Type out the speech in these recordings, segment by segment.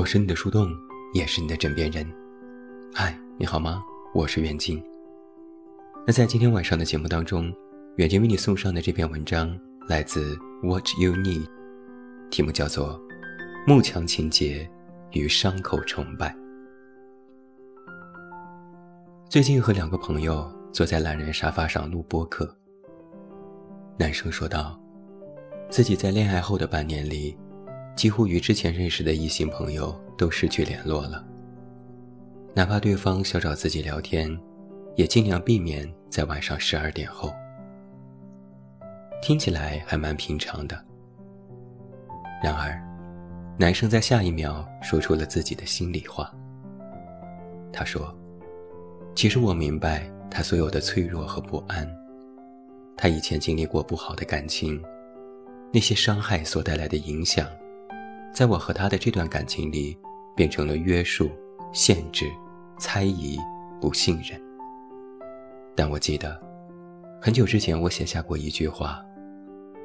我是你的树洞，也是你的枕边人。嗨，你好吗？我是远近。那在今天晚上的节目当中，远近为你送上的这篇文章来自 What You Need，题目叫做《慕强情节与伤口崇拜》。最近和两个朋友坐在懒人沙发上录播客，男生说道。自己在恋爱后的半年里，几乎与之前认识的异性朋友都失去联络了。哪怕对方想找自己聊天，也尽量避免在晚上十二点后。听起来还蛮平常的。然而，男生在下一秒说出了自己的心里话。他说：“其实我明白他所有的脆弱和不安，他以前经历过不好的感情。”那些伤害所带来的影响，在我和他的这段感情里，变成了约束、限制、猜疑、不信任。但我记得，很久之前我写下过一句话：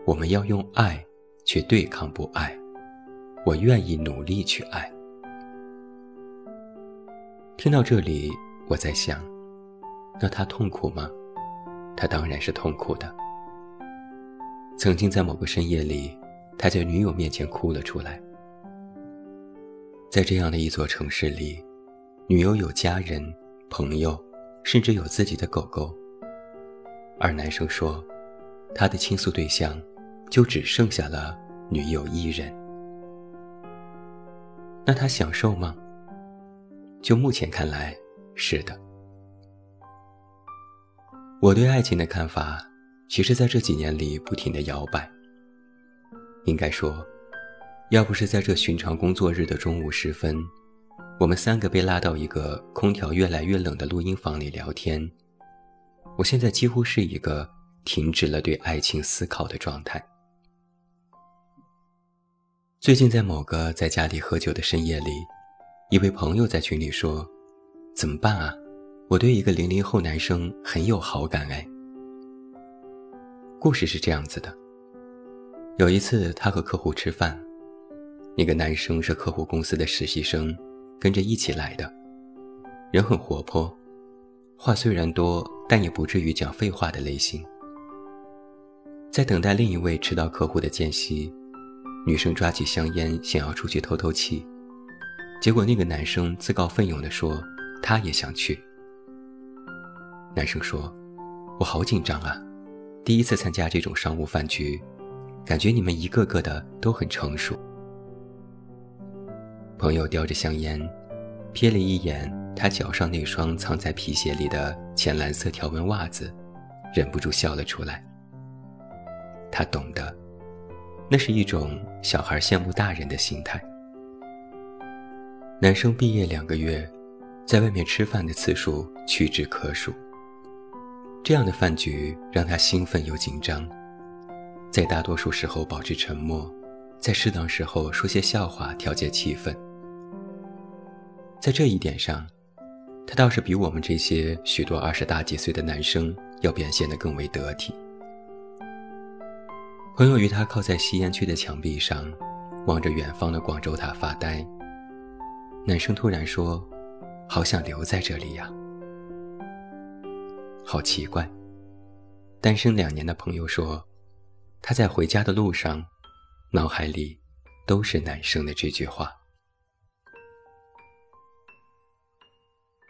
我们要用爱去对抗不爱。我愿意努力去爱。听到这里，我在想，那他痛苦吗？他当然是痛苦的。曾经在某个深夜里，他在女友面前哭了出来。在这样的一座城市里，女友有家人、朋友，甚至有自己的狗狗。而男生说，他的倾诉对象就只剩下了女友一人。那他享受吗？就目前看来，是的。我对爱情的看法。其实，在这几年里不停的摇摆。应该说，要不是在这寻常工作日的中午时分，我们三个被拉到一个空调越来越冷的录音房里聊天，我现在几乎是一个停止了对爱情思考的状态。最近在某个在家里喝酒的深夜里，一位朋友在群里说：“怎么办啊？我对一个零零后男生很有好感哎。”故事是这样子的：有一次，他和客户吃饭，那个男生是客户公司的实习生，跟着一起来的，人很活泼，话虽然多，但也不至于讲废话的类型。在等待另一位迟到客户的间隙，女生抓起香烟想要出去透透气，结果那个男生自告奋勇地说他也想去。男生说：“我好紧张啊。”第一次参加这种商务饭局，感觉你们一个个的都很成熟。朋友叼着香烟，瞥了一眼他脚上那双藏在皮鞋里的浅蓝色条纹袜子，忍不住笑了出来。他懂得，那是一种小孩羡慕大人的心态。男生毕业两个月，在外面吃饭的次数屈指可数。这样的饭局让他兴奋又紧张，在大多数时候保持沉默，在适当时候说些笑话调节气氛。在这一点上，他倒是比我们这些许多二十大几岁的男生要表现得更为得体。朋友与他靠在吸烟区的墙壁上，望着远方的广州塔发呆。男生突然说：“好想留在这里呀。”好奇怪，单身两年的朋友说，他在回家的路上，脑海里都是男生的这句话。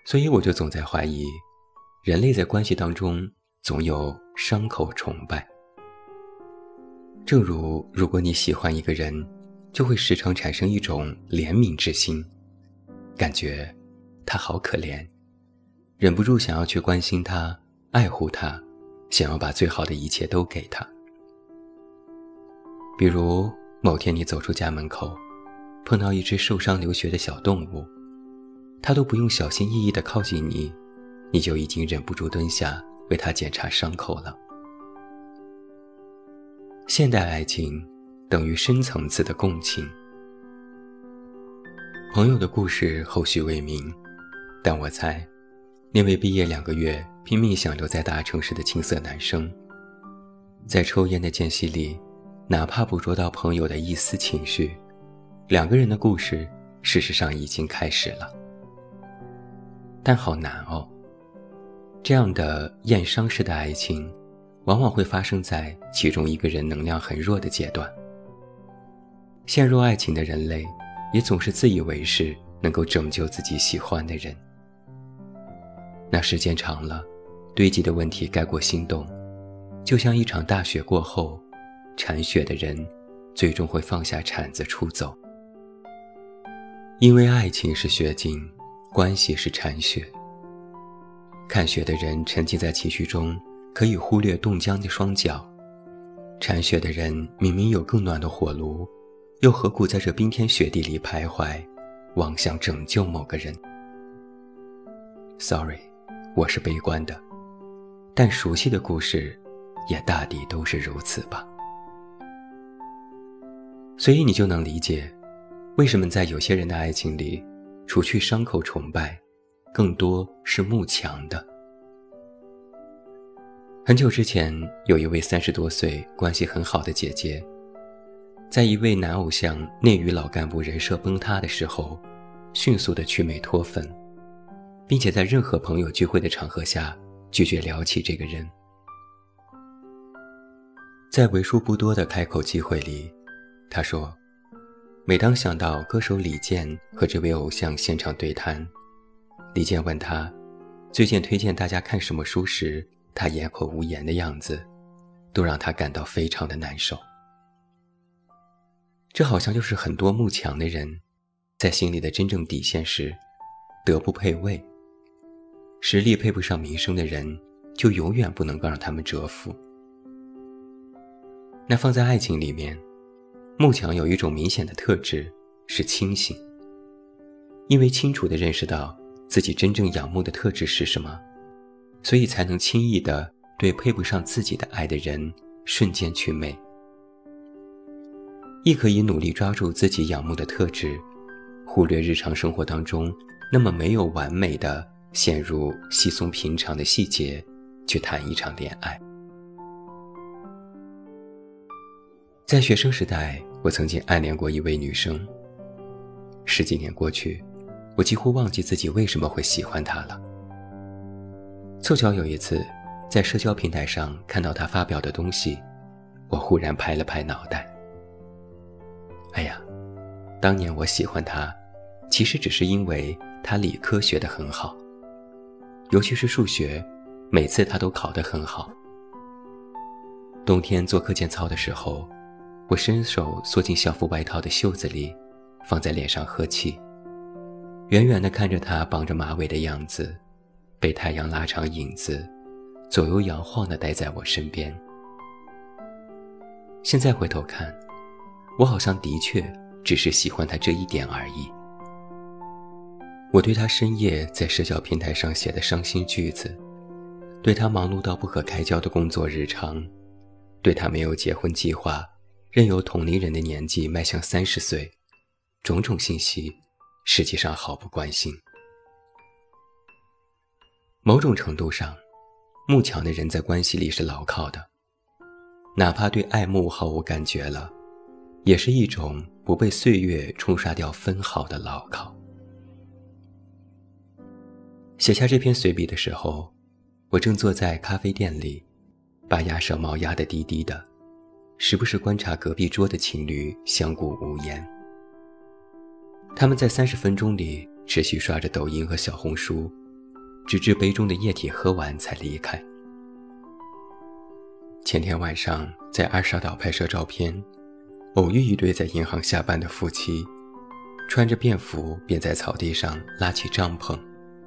所以我就总在怀疑，人类在关系当中总有伤口崇拜。正如如果你喜欢一个人，就会时常产生一种怜悯之心，感觉他好可怜，忍不住想要去关心他。爱护他，想要把最好的一切都给他。比如某天你走出家门口，碰到一只受伤流血的小动物，它都不用小心翼翼地靠近你，你就已经忍不住蹲下为它检查伤口了。现代爱情等于深层次的共情。朋友的故事后续未明，但我猜。那位毕业两个月拼命想留在大城市的青涩男生，在抽烟的间隙里，哪怕捕捉到朋友的一丝情绪，两个人的故事事实上已经开始了。但好难哦。这样的验伤式的爱情，往往会发生在其中一个人能量很弱的阶段。陷入爱情的人类，也总是自以为是能够拯救自己喜欢的人。那时间长了，堆积的问题盖过心动，就像一场大雪过后，铲雪的人最终会放下铲子出走。因为爱情是雪景，关系是铲雪。看雪的人沉浸在情绪中，可以忽略冻僵的双脚；铲雪的人明明有更暖的火炉，又何苦在这冰天雪地里徘徊，妄想拯救某个人？Sorry，我是悲观的，但熟悉的故事，也大抵都是如此吧。所以你就能理解，为什么在有些人的爱情里，除去伤口崇拜。更多是慕强的。很久之前，有一位三十多岁、关系很好的姐姐，在一位男偶像内娱老干部人设崩塌的时候，迅速的去美脱粉，并且在任何朋友聚会的场合下拒绝聊起这个人。在为数不多的开口机会里，他说：“每当想到歌手李健和这位偶像现场对谈。”李健问他：“最近推荐大家看什么书时，他哑口无言的样子，都让他感到非常的难受。这好像就是很多慕强的人，在心里的真正底线是：德不配位，实力配不上名声的人，就永远不能够让他们折服。那放在爱情里面，慕强有一种明显的特质是清醒，因为清楚地认识到。”自己真正仰慕的特质是什么，所以才能轻易的对配不上自己的爱的人瞬间去魅，亦可以努力抓住自己仰慕的特质，忽略日常生活当中那么没有完美的陷入稀松平常的细节，去谈一场恋爱。在学生时代，我曾经暗恋过一位女生。十几年过去。我几乎忘记自己为什么会喜欢她了。凑巧有一次，在社交平台上看到她发表的东西，我忽然拍了拍脑袋。哎呀，当年我喜欢他，其实只是因为他理科学得很好，尤其是数学，每次他都考得很好。冬天做课间操的时候，我伸手缩进校服外套的袖子里，放在脸上呵气。远远地看着他绑着马尾的样子，被太阳拉长影子，左右摇晃地待在我身边。现在回头看，我好像的确只是喜欢他这一点而已。我对他深夜在社交平台上写的伤心句子，对他忙碌到不可开交的工作日常，对他没有结婚计划，任由同龄人的年纪迈向三十岁，种种信息。实际上毫不关心。某种程度上，慕强的人在关系里是牢靠的，哪怕对爱慕毫无感觉了，也是一种不被岁月冲刷掉分毫的牢靠。写下这篇随笔的时候，我正坐在咖啡店里，把鸭舌帽压得低低的，时不时观察隔壁桌的情侣相顾无言。他们在三十分钟里持续刷着抖音和小红书，直至杯中的液体喝完才离开。前天晚上在二沙岛拍摄照片，偶遇一对在银行下班的夫妻，穿着便服便在草地上拉起帐篷，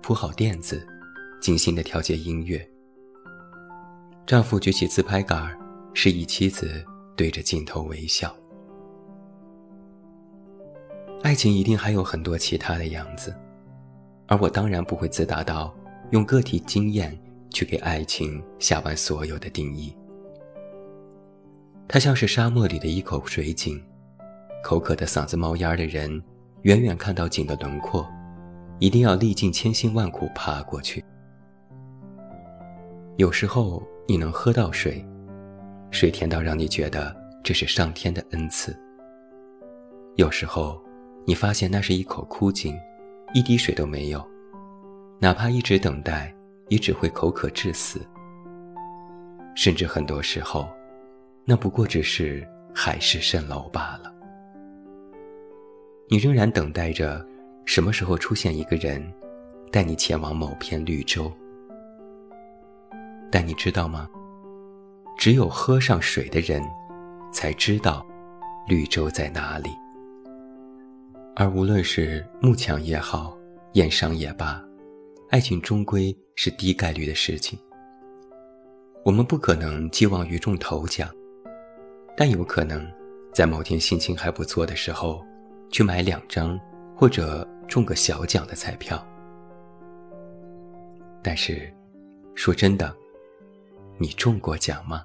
铺好垫子，精心的调节音乐。丈夫举起自拍杆，示意妻子对着镜头微笑。爱情一定还有很多其他的样子，而我当然不会自大到用个体经验去给爱情下完所有的定义。它像是沙漠里的一口水井，口渴的嗓子冒烟的人，远远看到井的轮廓，一定要历尽千辛万苦爬过去。有时候你能喝到水，水甜到让你觉得这是上天的恩赐。有时候。你发现那是一口枯井，一滴水都没有，哪怕一直等待，也只会口渴致死。甚至很多时候，那不过只是海市蜃楼罢了。你仍然等待着，什么时候出现一个人，带你前往某片绿洲。但你知道吗？只有喝上水的人，才知道绿洲在哪里。而无论是慕强也好，验伤也罢，爱情终归是低概率的事情。我们不可能寄望于中头奖，但有可能在某天心情还不错的时候，去买两张或者中个小奖的彩票。但是，说真的。你中过奖吗？